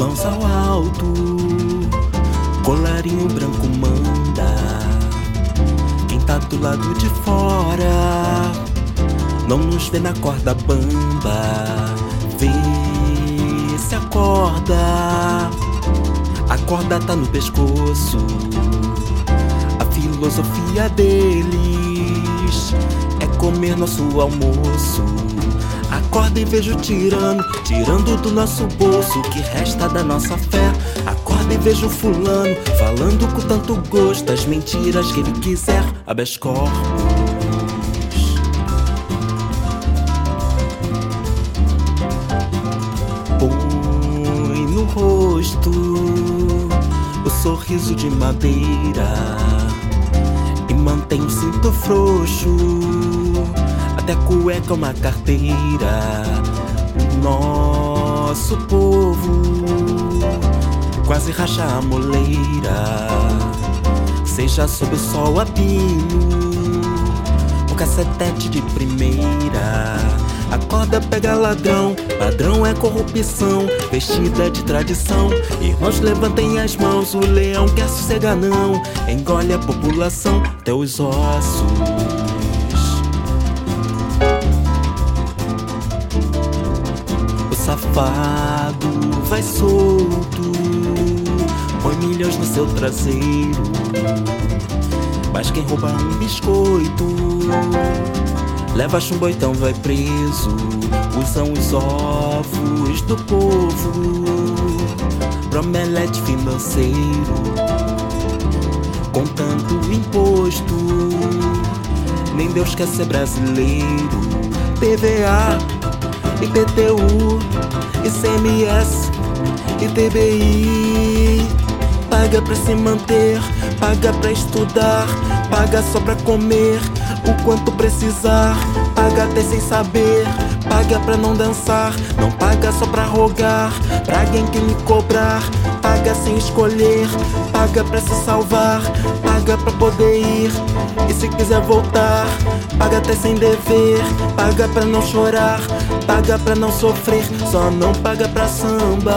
Mãos ao alto, colarinho branco manda. Quem tá do lado de fora não nos vê na corda bamba. Vê se acorda, a corda tá no pescoço. A filosofia deles é comer nosso almoço. Acorda e vejo tirando, tirando do nosso bolso o que resta da nossa fé. Acorda e vejo fulano, falando com tanto gosto as mentiras que ele quiser. Habeas corpus. Põe no rosto o sorriso de madeira e mantém o cinto frouxo a cueca uma carteira. Nosso povo quase racha a moleira, seja sob o sol a pino, o cacetete de primeira. Acorda, pega ladrão, padrão é corrupção, vestida de tradição. Irmãos, levantem as mãos, o leão quer sossegar não, engole a população os ossos. O safado vai solto, põe milhões no seu traseiro. Mas quem rouba um biscoito, leva chumbo então vai preso. Usam os ovos do povo pro omelete financeiro, contando imposto. Nem Deus quer ser brasileiro. PVA, IPTU, ICMS, ITBI. Paga pra se manter, paga pra estudar, paga só pra comer o quanto precisar. Paga até sem saber, paga pra não dançar, não paga só pra rogar, pra alguém que lhe cobrar. Paga sem escolher, paga pra se salvar, paga pra poder ir. E se quiser voltar, paga até sem dever, paga pra não chorar, paga pra não sofrer, só não paga pra sambar.